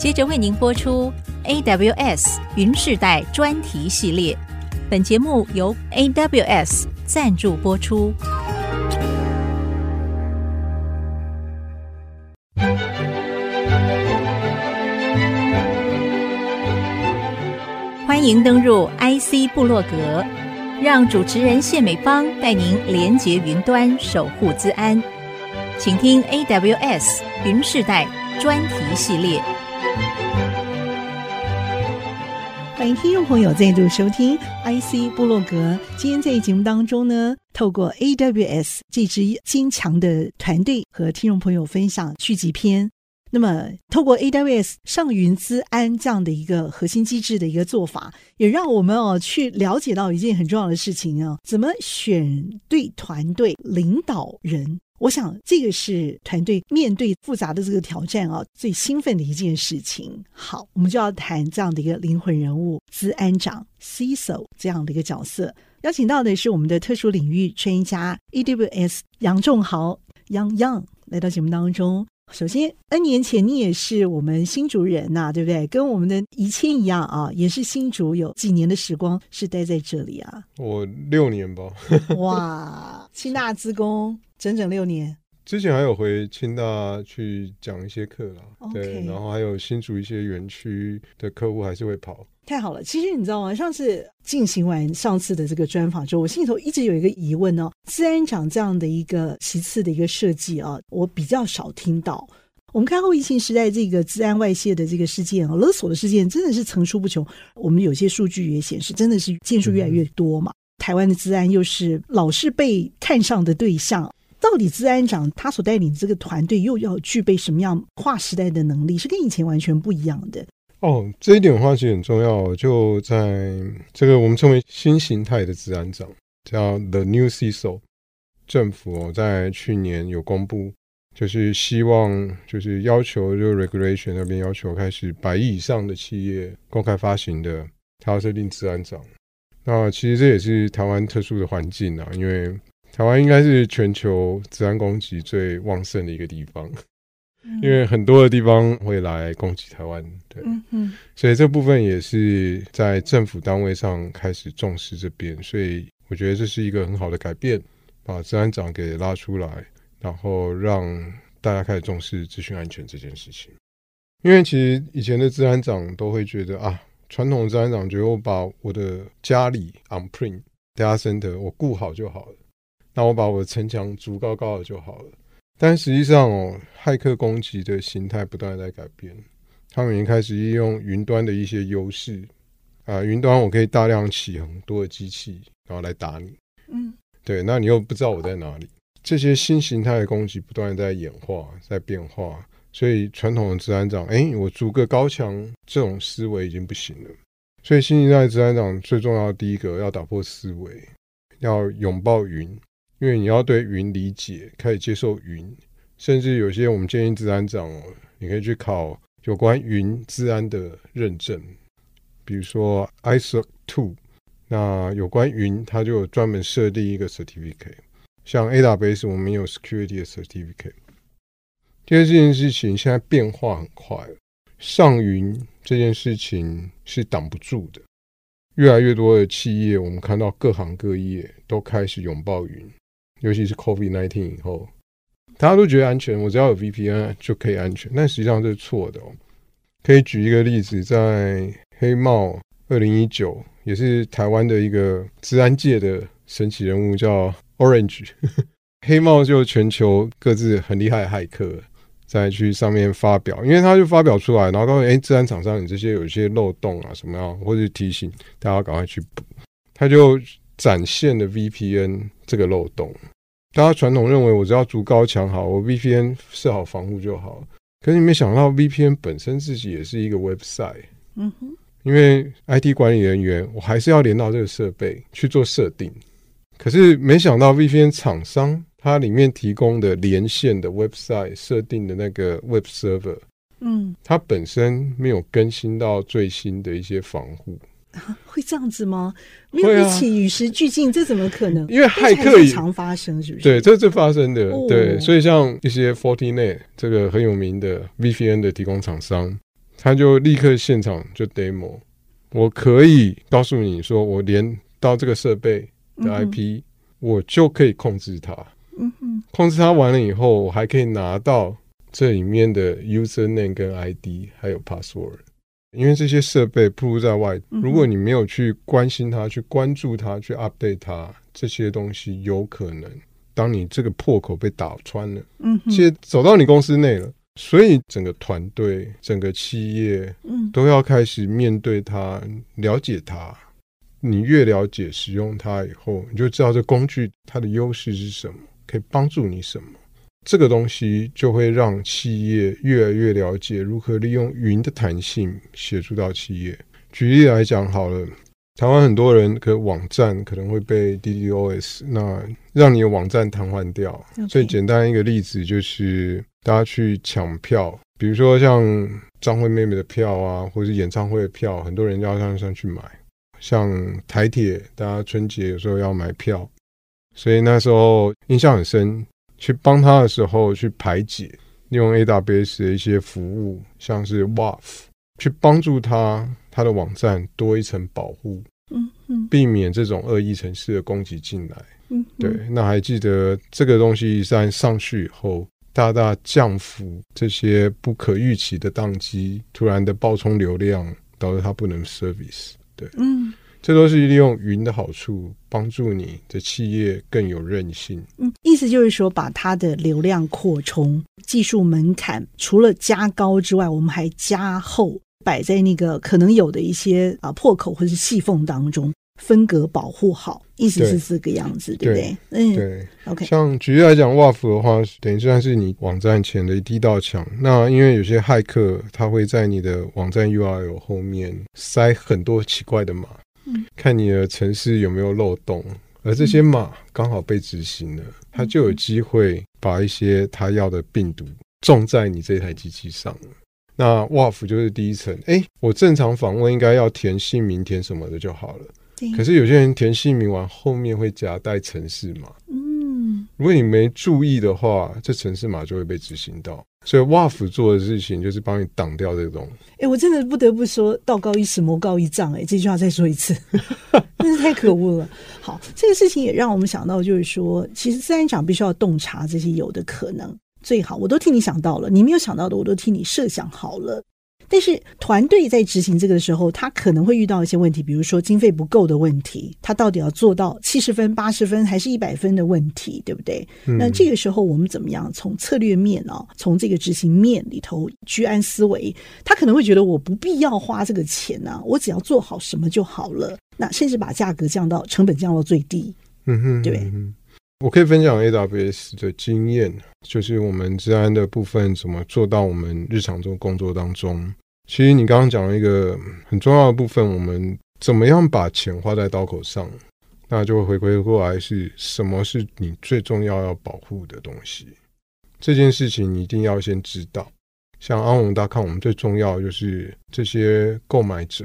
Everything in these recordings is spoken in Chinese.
接着为您播出 AWS 云世代专题系列。本节目由 AWS 赞助播出。欢迎登入 IC 部落格，让主持人谢美芳带您连接云端，守护资安。请听 AWS 云世代专题系列。欢迎听众朋友再度收听 IC 部落格。今天在节目当中呢，透过 AWS 这支坚强的团队和听众朋友分享续集篇。那么，透过 AWS 上云资安这样的一个核心机制的一个做法，也让我们哦去了解到一件很重要的事情啊，怎么选对团队领导人。我想这个是团队面对复杂的这个挑战啊，最兴奋的一件事情。好，我们就要谈这样的一个灵魂人物——资安长 （CISO） 这样的一个角色。邀请到的是我们的特殊领域专家 EWS 杨仲豪 （Yang Yang） 来到节目当中。首先，N 年前你也是我们新竹人呐、啊，对不对？跟我们的宜谦一样啊，也是新竹，有几年的时光是待在这里啊。我六年吧。哇，清大资工整整六年。之前还有回清大去讲一些课啦，Okay. 对，然后还有新竹一些园区的客户还是会跑。太好了，其实你知道吗？上次进行完上次的这个专访之后，我心里头一直有一个疑问哦，资安长这样的一个其次的一个设计啊，我比较少听到。我们看后疫情时代这个治安外泄的这个事件啊，勒索的事件真的是层出不穷。我们有些数据也显示，真的是件数越来越多嘛。嗯、台湾的治安又是老是被看上的对象。到底资安长他所带领的这个团队又要具备什么样跨时代的能力，是跟以前完全不一样的？哦，这一点的话其实很重要。就在这个我们称为新形态的资安长，叫 The New CISO。政府在去年有公布，就是希望就是要求就 Regulation 那边要求开始百亿以上的企业公开发行的，它要设定资安长。那其实这也是台湾特殊的环境啊，因为。台湾应该是全球治安攻击最旺盛的一个地方，嗯、因为很多的地方会来攻击台湾，对，嗯嗯，所以这部分也是在政府单位上开始重视这边，所以我觉得这是一个很好的改变，把治安长给拉出来，然后让大家开始重视资讯安全这件事情。因为其实以前的治安长都会觉得啊，传统的资安长觉得我把我的家里 on-prem data center 我顾好就好了。那我把我的城墙筑高高的就好了，但实际上哦，骇客攻击的形态不断在改变，他们已经开始利用云端的一些优势啊，云端我可以大量起很多的机器，然后来打你，嗯，对，那你又不知道我在哪里，这些新形态的攻击不断在演化，在变化，所以传统的治安长，哎，我筑个高墙，这种思维已经不行了，所以新一代治安长最重要的第一个要打破思维，要拥抱云。因为你要对云理解，开始接受云，甚至有些我们建议治安长哦，你可以去考有关云治安的认证，比如说 ISO 2，那有关云它就有专门设立一个 certificate，像 AWS 我们有 security 的 certificate。第二件事情现在变化很快，上云这件事情是挡不住的，越来越多的企业，我们看到各行各业都开始拥抱云。尤其是 COVID-19 以后，大家都觉得安全，我只要有 VPN 就可以安全。但实际上这是错的哦。可以举一个例子，在黑帽二零一九，也是台湾的一个资安界的神奇人物，叫 Orange。黑帽就全球各自很厉害的骇客再去上面发表，因为他就发表出来，然后告诉哎，资安厂商你这些有一些漏洞啊什么样，或者提醒大家赶快去补。他就。展现了 VPN 这个漏洞，大家传统认为我只要筑高墙好，我 VPN 设好防护就好。可是你没想到 VPN 本身自己也是一个 website，嗯哼，因为 IT 管理人员我还是要连到这个设备去做设定。可是没想到 VPN 厂商它里面提供的连线的 website 设定的那个 web server，嗯，它本身没有更新到最新的一些防护。会这样子吗？没有一起与时俱进，啊、这怎么可能？因为骇客也常发生，是不是？对，这是发生的。哦、对，所以像一些 Fortinet 这个很有名的 VPN 的提供厂商，他就立刻现场就 demo，我可以告诉你说，我连到这个设备的 IP，、嗯、我就可以控制它。嗯哼，控制它完了以后，我还可以拿到这里面的 user name 跟 ID，还有 password。因为这些设备暴露在外，如果你没有去关心它、去关注它、去 update 它，这些东西有可能，当你这个破口被打穿了，嗯，其实走到你公司内了。所以整个团队、整个企业，嗯，都要开始面对它，了解它。你越了解使用它以后，你就知道这工具它的优势是什么，可以帮助你什么。这个东西就会让企业越来越了解如何利用云的弹性协助到企业。举例来讲，好了。台湾很多人的网站可能会被 DDoS，那让你的网站瘫痪掉。最简单一个例子就是大家去抢票，比如说像张惠妹妹的票啊，或者是演唱会的票，很多人要上上去买。像台铁，大家春节有时候要买票，所以那时候印象很深，去帮他的时候去排解，利用 AWS 的一些服务，像是 WAF，去帮助他。他的网站多一层保护，嗯嗯，避免这种恶意程式的攻击进来，嗯，对。那还记得这个东西在上去以后，大大降幅这些不可预期的宕机，突然的爆冲流量，导致它不能 service，对，嗯，这都是利用云的好处，帮助你的企业更有韧性。嗯，意思就是说，把它的流量扩充技术门槛除了加高之外，我们还加厚。摆在那个可能有的一些啊破口或者是细缝当中，分隔保护好，意思是这个样子，对，对不对？嗯，对。OK，像举例来讲，WAF 的话，等于算是你网站前的第一道墙。那因为有些骇客他会在你的网站 URL 后面塞很多奇怪的码，嗯，看你的城市有没有漏洞，而这些码刚好被执行了，它就有机会把一些它要的病毒种在你这台机器上了。那 WAF 就是第一层，哎，我正常访问应该要填姓名、填什么的就好了。可是有些人填姓名完后面会夹带城市码，嗯，如果你没注意的话，这城市码就会被执行到。所以 WAF 做的事情就是帮你挡掉这种。哎，我真的不得不说，道高一尺，魔高一丈。哎，这句话再说一次，真是太可恶了。好，这个事情也让我们想到，就是说，其实自然长必须要洞察这些有的可能。最好，我都替你想到了，你没有想到的，我都替你设想好了。但是团队在执行这个的时候，他可能会遇到一些问题，比如说经费不够的问题，他到底要做到七十分、八十分还是一百分的问题，对不对？嗯。那这个时候我们怎么样从策略面啊，从这个执行面里头居安思危？他可能会觉得我不必要花这个钱啊，我只要做好什么就好了。那甚至把价格降到成本降到最低，嗯哼，对。我可以分享 AWS 的经验，就是我们治安的部分怎么做到我们日常中工作当中。其实你刚刚讲了一个很重要的部分，我们怎么样把钱花在刀口上，那就会回归过来是什么是你最重要要保护的东西。这件事情你一定要先知道。像安永大康，我们最重要的就是这些购买者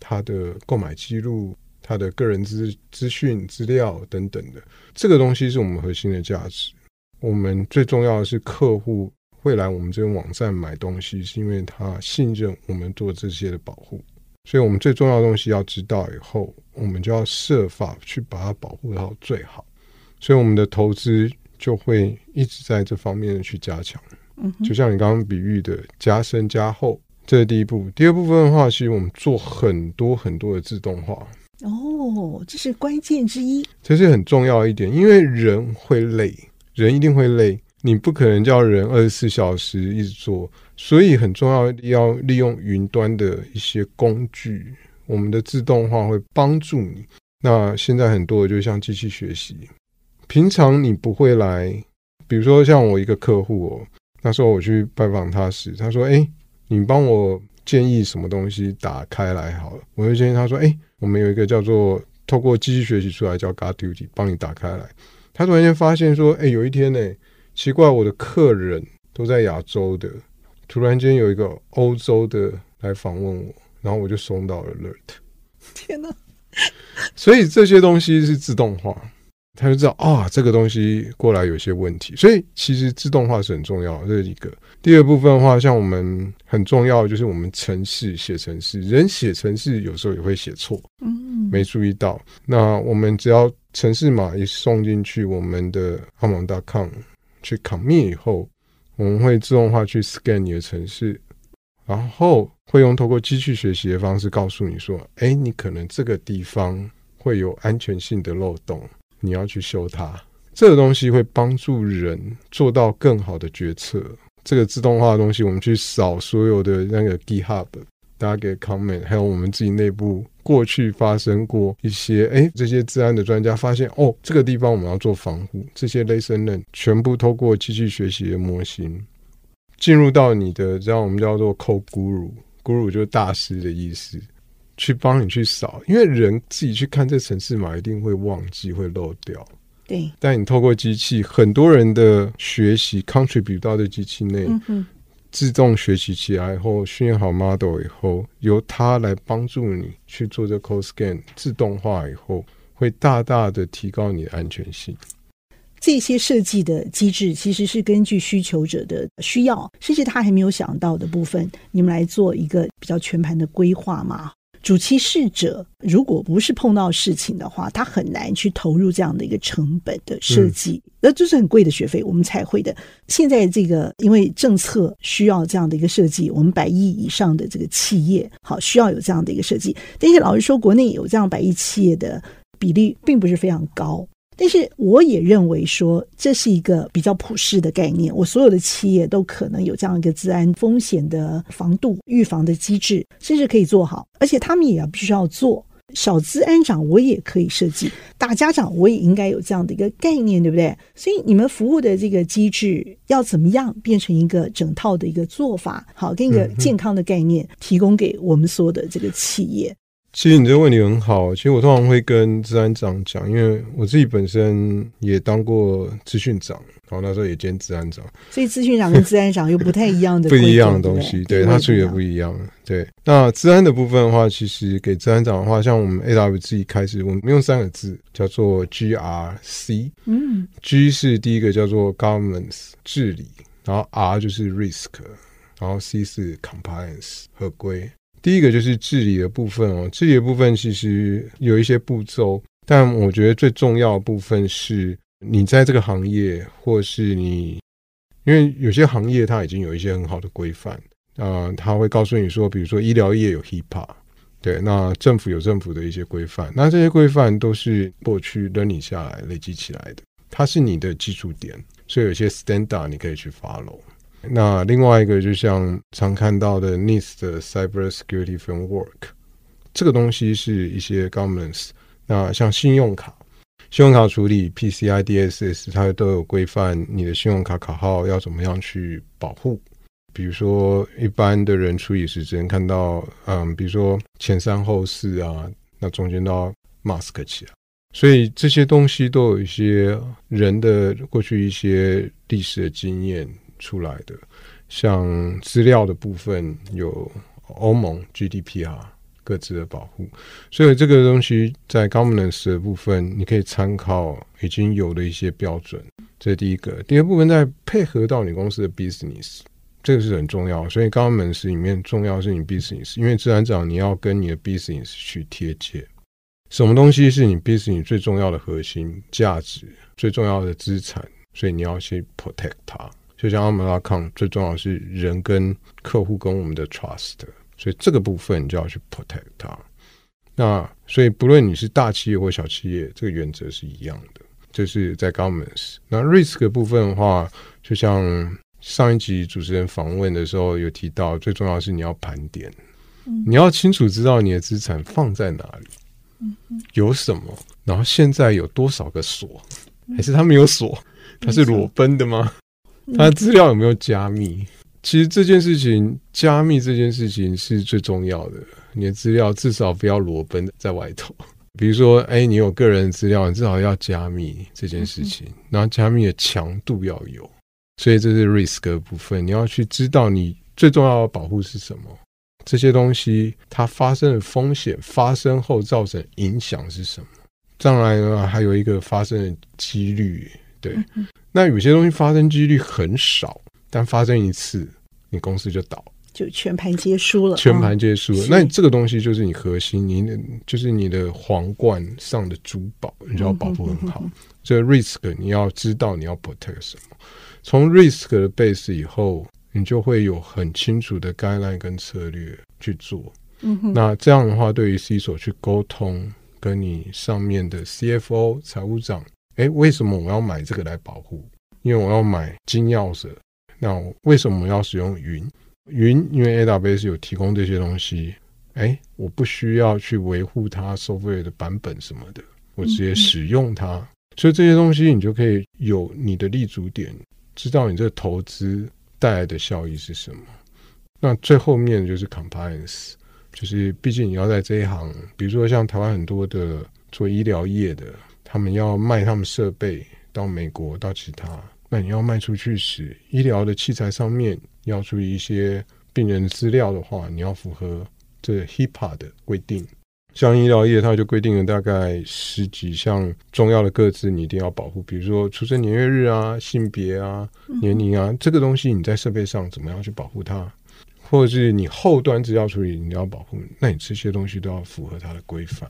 他的购买记录。他的个人资资讯资料等等的，这个东西是我们核心的价值。我们最重要的是客户会来我们这个网站买东西，是因为他信任我们做这些的保护。所以，我们最重要的东西要知道以后，我们就要设法去把它保护到最好。所以，我们的投资就会一直在这方面去加强。嗯，就像你刚刚比喻的，加深加厚，这是第一步。第二部分的话，其实我们做很多很多的自动化。哦，这是关键之一，这是很重要一点，因为人会累，人一定会累，你不可能叫人二十四小时一直做，所以很重要要利用云端的一些工具，我们的自动化会帮助你。那现在很多的就像机器学习，平常你不会来，比如说像我一个客户哦，那时候我去拜访他时，他说：“哎，你帮我。”建议什么东西打开来好了，我就建议他说：“哎，我们有一个叫做透过机器学习出来叫 GuardDuty，帮你打开来。”他突然间发现说：“哎，有一天呢，奇怪，我的客人都在亚洲的，突然间有一个欧洲的来访问我，然后我就收到了 alert。天哪！所以这些东西是自动化。”他就知道啊，这个东西过来有些问题，所以其实自动化是很重要，这是一个。第二部分的话，像我们很重要就是我们城市写城市，人写城市有时候也会写错，嗯，没注意到。那我们只要城市码一送进去，我们的 Harmon.com 去 commit 以后，我们会自动化去 scan 你的程式，然后会用透过机器学习的方式告诉你说，哎，你可能这个地方会有安全性的漏洞，你要去修它。这个东西会帮助人做到更好的决策。这个自动化的东西，我们去扫所有的那个 GitHub，大家给 comment，还有我们自己内部过去发生过一些，哎，这些治安的专家发现，哦，这个地方我们要做防护，这些 lesson learned 全部透过机器学习的模型进入到你的，这样我们叫做 Code Guru，Guru 就是大师的意思，去帮你去扫，因为人自己去看这城市码，一定会忘记，会漏掉。对，但你透过机器，很多人的学习 contribute 到这机器内，嗯、自动学习起来后，训练好 model 以后，由它来帮助你去做这 code scan，自动化以后，会大大的提高你的安全性。这些设计的机制其实是根据需求者的需要，甚至他还没有想到的部分，你们来做一个比较全盘的规划嘛。主其事者如果不是碰到事情的话，他很难去投入这样的一个成本的设计，那、嗯、就是很贵的学费，我们才会的。现在这个因为政策需要这样的一个设计，我们百亿以上的这个企业好需要有这样的一个设计，但是老实说，国内有这样百亿企业的比例并不是非常高。但是我也认为说，这是一个比较普世的概念。我所有的企业都可能有这样一个治安风险的防度、预防的机制，甚至可以做好。而且他们也要必须要做。小资安长我也可以设计，大家长我也应该有这样的一个概念，对不对？所以你们服务的这个机制要怎么样变成一个整套的一个做法，好，跟一个健康的概念提供给我们所有的这个企业。其实你这个问题很好。其实我通常会跟治安长讲，因为我自己本身也当过资讯长，然后那时候也兼治安长。所以资讯长跟治安长又不太一样的 不一样的东西，对，他处理的不一样。对，那治安的部分的话，其实给治安长的话，像我们 AW 自己开始，我们用三个字叫做 GRC。嗯，G 是第一个叫做 Governance 治理，然后 R 就是 Risk，然后 C 是 Compliance 合规。第一个就是治理的部分哦，治理的部分其实有一些步骤，但我觉得最重要的部分是你在这个行业，或是你，因为有些行业它已经有一些很好的规范啊、呃，他会告诉你说，比如说医疗业有 HIPAA，对，那政府有政府的一些规范，那这些规范都是过去 learning 下来累积起来的，它是你的基础点，所以有些 standard 你可以去 follow。那另外一个，就像常看到的 NIST 的 Cyber Security Framework，这个东西是一些 governance。那像信用卡，信用卡处理 PCI DSS，它都有规范你的信用卡卡号要怎么样去保护。比如说，一般的人处理时只能看到，嗯，比如说前三后四啊，那中间都要 mask 起来。所以这些东西都有一些人的过去一些历史的经验。出来的，像资料的部分有欧盟 GDPR 各自的保护，所以这个东西在 governance 的部分，你可以参考已经有的一些标准，这是第一个。第二部分再配合到你公司的 business，这个是很重要。所以 governance 里面重要是你 business，因为自然长你要跟你的 business 去贴切，什么东西是你 business 最重要的核心价值、最重要的资产，所以你要去 protect 它。就像 Harmon.com 最重要的是人跟客户跟我们的 trust，所以这个部分你就要去 protect 它。那所以不论你是大企业或小企业，这个原则是一样的，就是在 governance。那 risk 的部分的话，就像上一集主持人访问的时候有提到，最重要的是你要盘点，你要清楚知道你的资产放在哪里，有什么，然后现在有多少个锁，还是他没有锁，它是裸奔的吗？它资料有没有加密？其实这件事情，加密这件事情是最重要的。你的资料至少不要裸奔在外头。比如说，哎，你有个人资料，你至少要加密这件事情。然后加密的强度要有，所以这是 risk 的部分。你要去知道你最重要的保护是什么。这些东西它发生的风险，发生后造成影响是什么？当然了，还有一个发生的几率。对，那有些东西发生几率很少，但发生一次，你公司就倒。就全盘皆输了，全盘皆输了。哦、那你这个东西就是你核心，你就是你的皇冠上的珠宝，你就要保护很好。这个 risk 你要知道你要 protect 什么。从 risk 的 base 以后，你就会有很清楚的 guideline 跟策略去做。嗯，那这样的话，对于 C 所去沟通，跟你上面的 CFO 财务长，哎，为什么我要买这个来保护？因为我要买金钥匙。那为什么我要使用云？云因为 AWS 有提供这些东西，哎，我不需要去维护它 software 的版本什么的，我直接使用它。嗯、所以这些东西你就可以有你的立足点，知道你这个投资带来的效益是什么。那最后面就是 compliance。就是，毕竟你要在这一行，比如说像台湾很多的做医疗业的，他们要卖他们设备到美国到其他，那你要卖出去时，医疗的器材上面要注意一些病人的资料的话，你要符合这 HIPAA 的规定。像医疗业，它就规定了大概十几项重要的个资，你一定要保护，比如说出生年月日啊、性别啊、年龄啊，这个东西你在设备上怎么样去保护它？或者是你后端资料处理你要保护，那你这些东西都要符合它的规范。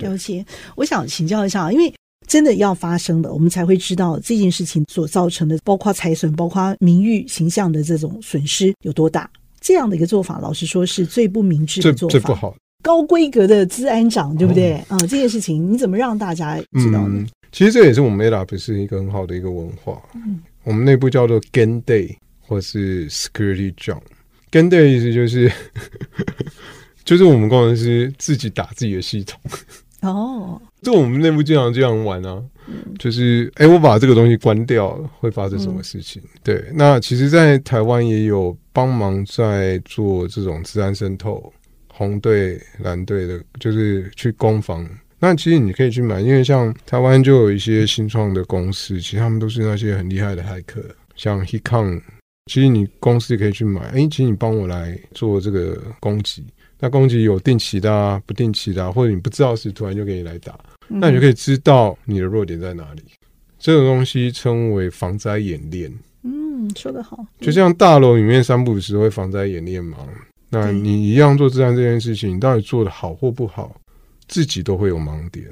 了解，我想请教一下，因为真的要发生的，我们才会知道这件事情所造成的，包括财损、包括名誉形象的这种损失有多大。这样的一个做法，老实说是最不明智的做法，最不好。高规格的治安长，对不对？啊、这件事情你怎么让大家知道呢？嗯、其实这也是我们 AWS 是一个很好的一个文化。嗯，我们内部叫做 Game Day 或是 Security Jump。跟的意思就是，就是我们工程师自己打自己的系统哦。就我们内部经常这样玩啊，就是哎、欸，我把这个东西关掉了，会发生什么事情？对，那其实，在台湾也有帮忙在做这种治安渗透，红队、蓝队的，就是去攻防。那其实你可以去买，因为像台湾就有一些新创的公司，其实他们都是那些很厉害的骇客，像 Hikon。其实你公司也可以去买，哎，请你帮我来做这个攻击。那攻击有定期的啊，不定期的啊，或者你不知道时突然就给你来打，嗯，那你就可以知道你的弱点在哪里。这个东西称为防灾演练。嗯，说得好。就像大楼里面三不五时会防灾演练嘛，那你一样做治安这件事情，你到底做得好或不好，自己都会有盲点。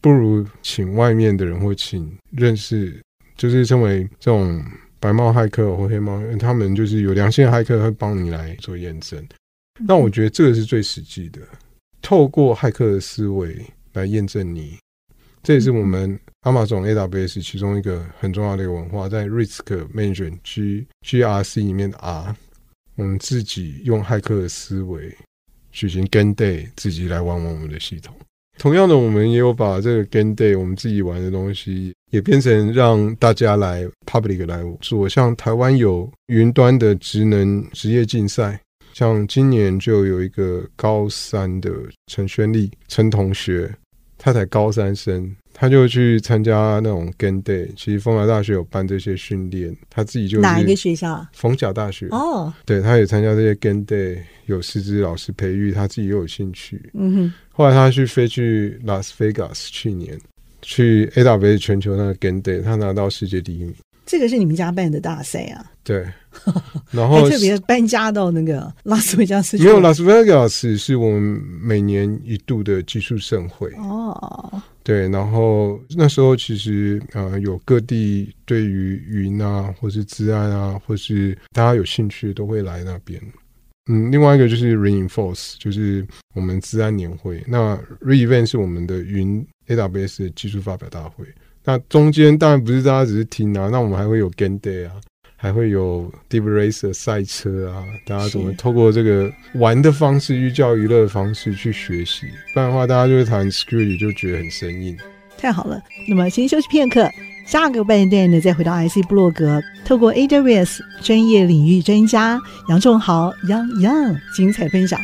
不如请外面的人或请认识，就是称为这种。白帽骇客或黑帽，他们就是有良心的骇客会帮你来做验证。那我觉得这个是最实际的，透过骇客的思维来验证你。这也是我们 Amazon AWS 其中一个很重要的一个文化，在 Risk Management G GRC 里面的 R，我们自己用骇客的思维举行 Game Day，自己来玩玩我们的系统。同样的，我们也有把这个 Game Day 我们自己玩的东西，也变成让大家来 public 来做。像台湾有云端的职能职业竞赛，像今年就有一个高三的陈宣丽陈同学，他才高三生。他就去参加那种 Game Day，其实逢甲大学有办这些训练，他自己就哪一个学校？逢甲大学哦，oh. 对，他也参加这些 Game Day，有师资老师培育，他自己又有兴趣。嗯哼，后来他去飞去拉斯维加斯，去年去 AWS 全球那个 Game Day，他拿到世界第一名。这个是你们家办的大赛啊？对，然后特别搬家到那个拉斯维加斯。没有，拉斯维加斯是我们每年一度的技术盛会哦。对，然后那时候其实呃有各地对于云啊，或是资安啊，或是大家有兴趣都会来那边。嗯，另外一个就是 Reinforce，就是我们资安年会。那 Re-event 是我们的云 AWS 的技术发表大会。那中间当然不是大家只是听啊，那我们还会有 Game Day 啊，还会有 Deep Racer 赛车啊，大家怎么透过这个玩的方式、寓教于乐的方式去学习？不然的话，大家就会谈 Security 就觉得很生硬。太好了，那么先休息片刻，下个半段呢再回到 IC 部落格，透过 AWS 专业领域专家杨仲豪杨杨精彩分享。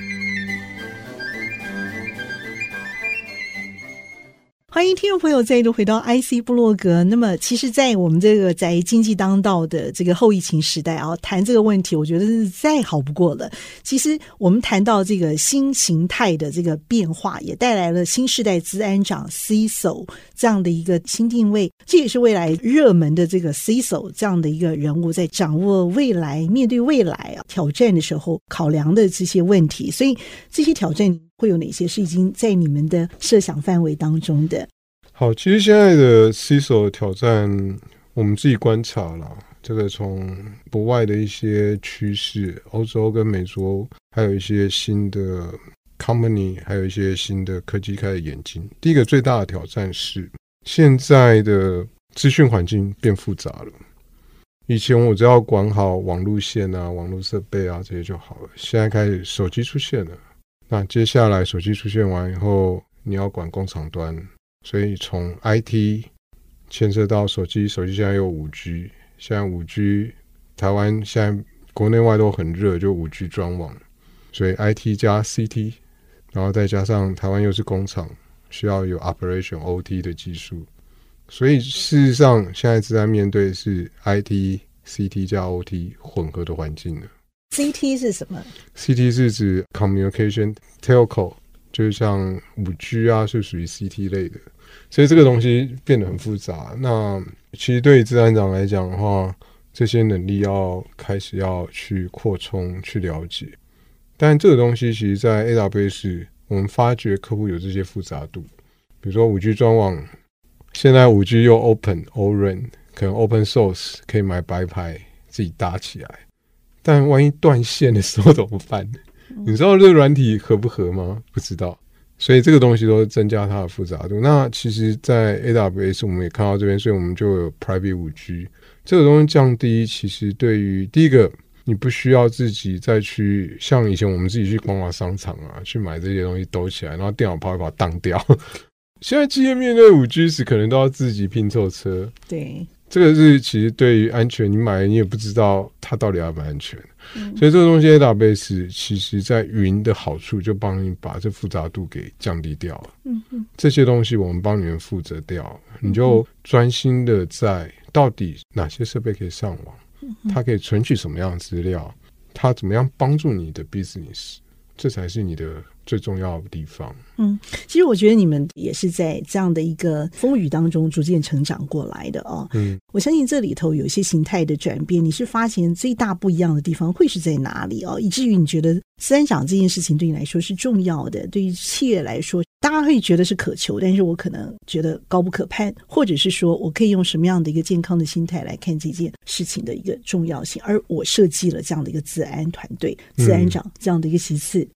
欢迎听众朋友再度回到 IC 部落格。那么，其实，在我们这个在经济当道的这个后疫情时代啊，谈这个问题，我觉得是再好不过了。其实，我们谈到这个新形态的这个变化，也带来了新时代资安长 CISO 这样的一个新定位。这也是未来热门的这个 CISO 这样的一个人物，在掌握未来、面对未来啊挑战的时候考量的这些问题。所以，这些挑战。会有哪些是已经在你们的设想范围当中的？好，其实现在的 CISO 挑战，我们自己观察了，这个从国外的一些趋势，欧洲跟美洲，还有一些新的 company，还有一些新的科技开始演进。第一个最大的挑战是，现在的资讯环境变复杂了。以前我只要管好网路线啊、网络设备啊这些就好了，现在开始手机出现了。那接下来手机出现完以后，你要管工厂端，所以从 IT 牵涉到手机，手机现在有五 G，现在五 G 台湾现在国内外都很热，就五 G 专网，所以 IT 加 CT，然后再加上台湾又是工厂，需要有 Operation OT 的技术，所以事实上现在正在面对是 IT、CT 加 OT 混合的环境了。CT 是什么？CT 是指 communication telco，就是像五 G 啊，是属于 CT 类的。所以这个东西变得很复杂。那其实对于资安长来讲的话，这些能力要开始要去扩充、去了解。但这个东西其实，在 AWS 我们发觉客户有这些复杂度，比如说五 G 专网，现在五 G 又 Open O-RAN，可能 Open Source 可以买白牌自己搭起来。但万一断线的时候怎么办？你知道这个软体合不合吗？不知道，所以这个东西都增加它的复杂度。那其实，在 AWS 我们也看到这边，所以我们就有 Private 五 G 这个东西降低。其实对于第一个，你不需要自己再去像以前我们自己去逛逛商场啊，去买这些东西兜起来，然后电脑跑一跑当掉。现在企业面对五 G 时，可能都要自己拼凑车。对。这个是其实对于安全，你买你也不知道它到底安不安全，嗯、所以这个东西 AWS 其实在云的好处就帮你把这复杂度给降低掉了。嗯嗯，这些东西我们帮你们负责掉，你就专心的在到底哪些设备可以上网，它可以存取什么样的资料，它怎么样帮助你的 business，这才是你的。最重要的地方，嗯，其实我觉得你们也是在这样的一个风雨当中逐渐成长过来的哦。嗯，我相信这里头有一些形态的转变，你是发现最大不一样的地方会是在哪里哦？以至于你觉得自然长这件事情对你来说是重要的，对于企业来说，大家会觉得是渴求，但是我可能觉得高不可攀，或者是说我可以用什么样的一个健康的心态来看这件事情的一个重要性，而我设计了这样的一个自安团队、自然长这样的一个席次。嗯，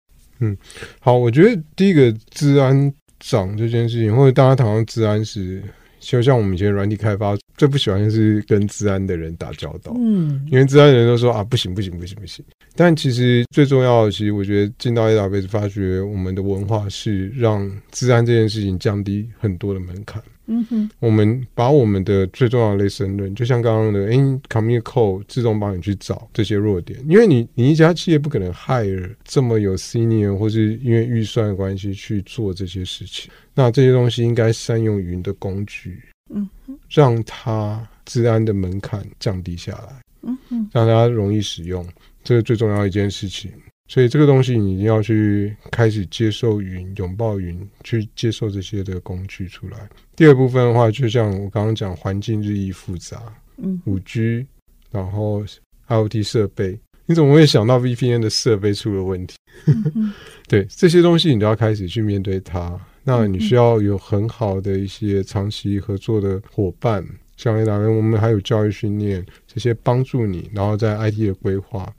好，我觉得第一个治安长这件事情，或者大家谈到治安时，就像我们以前软体开发最不喜欢就是跟治安的人打交道，嗯，因为治安的人都说啊，不行不行不行不行。但其实最重要的，其实我觉得进到 AWS 发觉，我们的文化是让治安这件事情降低很多的门槛。嗯哼，我们把我们的最重要的 lesson learn，就像刚刚的，哎，commit code 自动帮你去找这些弱点，因为你你一家企业不可能 hire 这么有 senior 或是因为预算的关系去做这些事情，那这些东西应该善用云的工具，嗯哼，让它治安的门槛降低下来，嗯哼，让大家容易使用，这是最重要一件事情。所以这个东西你一定要去开始接受云，拥抱云，去接受这些的工具出来。第二部分的话，就像我刚刚讲，环境日益复杂，嗯，五 G，然后 IoT 设备，你怎么会想到 VPN 的设备出了问题？嗯、对，这些东西你都要开始去面对它。那你需要有很好的一些长期合作的伙伴，像 AWS，我们还有教育训练这些帮助你，然后在 IT 的规划。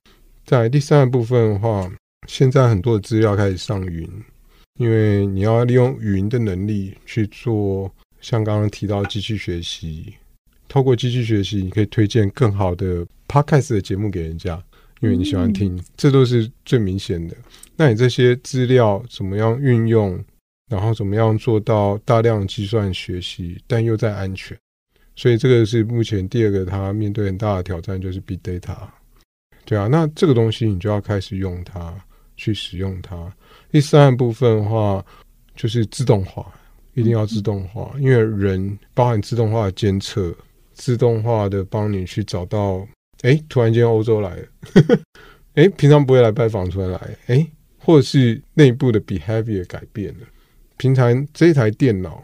在第三个部分的话，现在很多的资料开始上云，因为你要利用云的能力去做，像刚刚提到机器学习，透过机器学习，你可以推荐更好的 podcast 的节目给人家，因为你喜欢听，这都是最明显的。那你这些资料怎么样运用，然后怎么样做到大量计算学习，但又在安全？所以这个是目前第二个他面对很大的挑战，就是 big data。对啊，那这个东西你就要开始用它，去使用它。第三个部分的话，就是自动化，一定要自动化，因为人包含自动化的监测、自动化的帮你去找到，哎，突然间欧洲来了，哎，平常不会来拜访，突然来，哎，或者是内部的 behavior 改变了，平常这一台电脑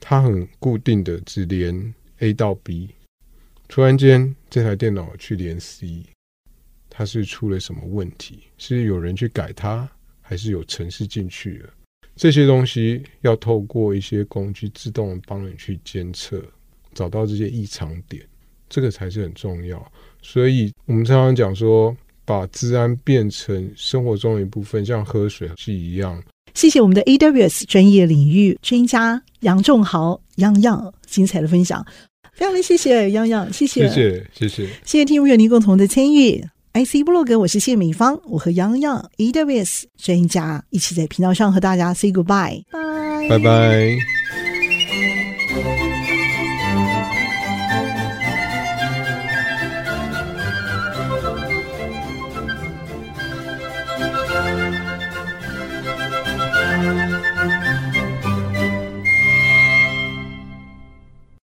它很固定的只连 A 到 B，突然间这台电脑去连 C，它是出了什么问题？是有人去改它，还是有程式进去了？这些东西要透过一些工具自动帮你去监测，找到这些异常点，这个才是很重要。所以我们常常讲说，把治安变成生活中的一部分，像喝水是一样。谢谢我们的 AWS 专业领域专家杨仲豪杨洋精彩的分享，非常的谢谢杨洋，谢谢，谢谢，谢谢，谢谢听众朋友您共同的参与。IC 部落格，我是谢敏芳，我和洋洋 AWS 专家一起在频道上和大家 say goodbye，拜拜拜。